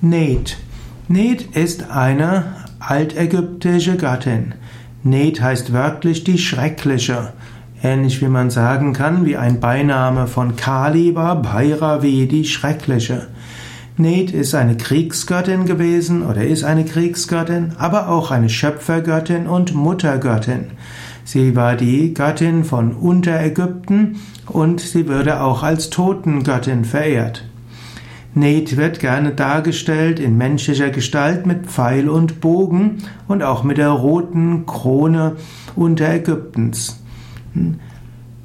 Neth. Neth ist eine altägyptische Gattin. Neth heißt wörtlich die Schreckliche. Ähnlich wie man sagen kann, wie ein Beiname von Kali war Bhairavi, die Schreckliche. Neth ist eine Kriegsgöttin gewesen oder ist eine Kriegsgöttin, aber auch eine Schöpfergöttin und Muttergöttin. Sie war die Göttin von Unterägypten und sie würde auch als Totengöttin verehrt. Neth wird gerne dargestellt in menschlicher Gestalt mit Pfeil und Bogen und auch mit der roten Krone Unterägyptens.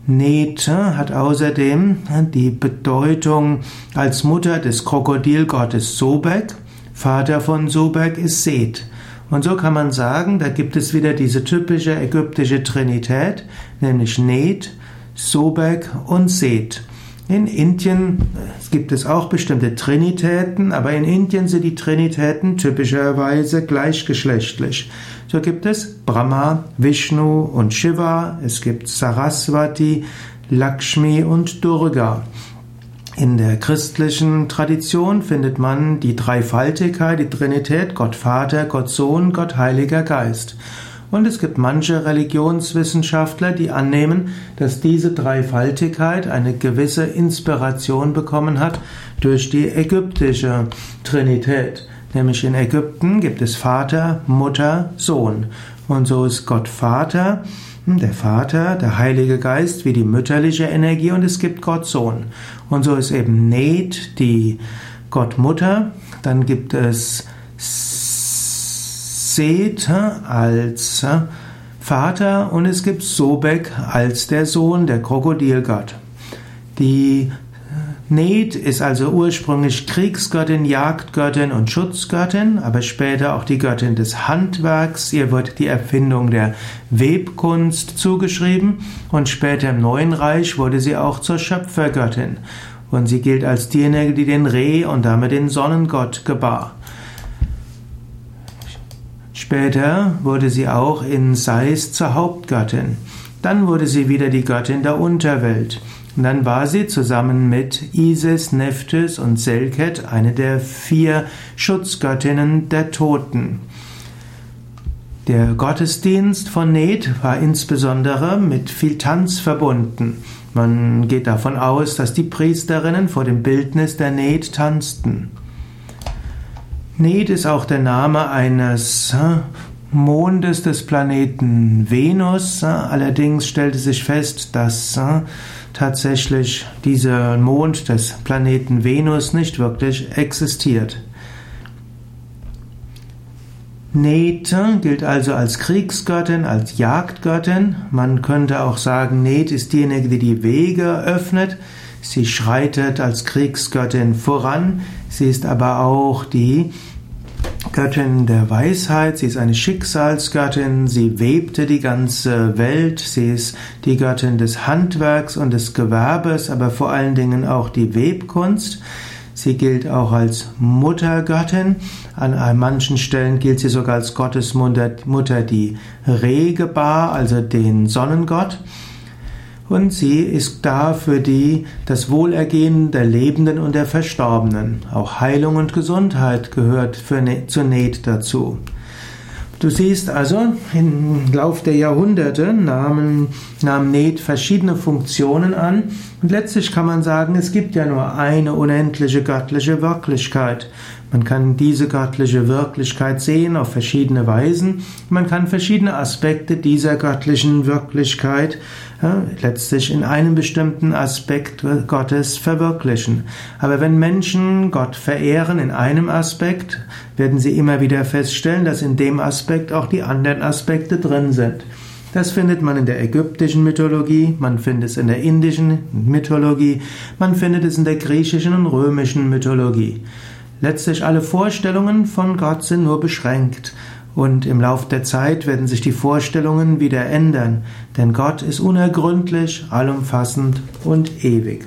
Neth hat außerdem die Bedeutung als Mutter des Krokodilgottes Sobek. Vater von Sobek ist Seth. Und so kann man sagen, da gibt es wieder diese typische ägyptische Trinität, nämlich Neth, Sobek und Seth. In Indien gibt es auch bestimmte Trinitäten, aber in Indien sind die Trinitäten typischerweise gleichgeschlechtlich. So gibt es Brahma, Vishnu und Shiva, es gibt Saraswati, Lakshmi und Durga. In der christlichen Tradition findet man die Dreifaltigkeit, die Trinität, Gott Vater, Gott Sohn, Gott Heiliger Geist. Und es gibt manche Religionswissenschaftler, die annehmen, dass diese Dreifaltigkeit eine gewisse Inspiration bekommen hat durch die ägyptische Trinität. Nämlich in Ägypten gibt es Vater, Mutter, Sohn. Und so ist Gott Vater, der Vater, der Heilige Geist wie die mütterliche Energie und es gibt Gott Sohn. Und so ist eben Neth die Gott Mutter, dann gibt es Seth als Vater und es gibt Sobek als der Sohn, der Krokodilgott. Die Neth ist also ursprünglich Kriegsgöttin, Jagdgöttin und Schutzgöttin, aber später auch die Göttin des Handwerks. Ihr wird die Erfindung der Webkunst zugeschrieben und später im Neuen Reich wurde sie auch zur Schöpfergöttin. Und sie gilt als diejenige, die den Reh und damit den Sonnengott gebar. Später wurde sie auch in Sais zur Hauptgöttin. Dann wurde sie wieder die Göttin der Unterwelt. Und dann war sie zusammen mit Isis, Nephthys und Selket eine der vier Schutzgöttinnen der Toten. Der Gottesdienst von Neth war insbesondere mit viel Tanz verbunden. Man geht davon aus, dass die Priesterinnen vor dem Bildnis der Neth tanzten. Ned ist auch der Name eines Mondes des Planeten Venus. Allerdings stellte sich fest, dass tatsächlich dieser Mond des Planeten Venus nicht wirklich existiert. Nete gilt also als Kriegsgöttin, als Jagdgöttin. Man könnte auch sagen, Net ist diejenige, die die Wege öffnet. Sie schreitet als Kriegsgöttin voran, sie ist aber auch die Göttin der Weisheit, sie ist eine Schicksalsgöttin, sie webte die ganze Welt, sie ist die Göttin des Handwerks und des Gewerbes, aber vor allen Dingen auch die Webkunst. Sie gilt auch als Muttergöttin. An manchen Stellen gilt sie sogar als Gottesmutter, die Regebar, also den Sonnengott und sie ist da für die das Wohlergehen der Lebenden und der Verstorbenen. Auch Heilung und Gesundheit gehört für, ne, zur Neth dazu. Du siehst also, im Lauf der Jahrhunderte nahmen, nahm Neth verschiedene Funktionen an und letztlich kann man sagen, es gibt ja nur eine unendliche göttliche Wirklichkeit. Man kann diese göttliche Wirklichkeit sehen auf verschiedene Weisen. Man kann verschiedene Aspekte dieser göttlichen Wirklichkeit ja, letztlich in einem bestimmten Aspekt Gottes verwirklichen. Aber wenn Menschen Gott verehren in einem Aspekt, werden sie immer wieder feststellen, dass in dem Aspekt auch die anderen Aspekte drin sind. Das findet man in der ägyptischen Mythologie, man findet es in der indischen Mythologie, man findet es in der griechischen und römischen Mythologie. Letztlich alle Vorstellungen von Gott sind nur beschränkt. Und im Lauf der Zeit werden sich die Vorstellungen wieder ändern, denn Gott ist unergründlich, allumfassend und ewig.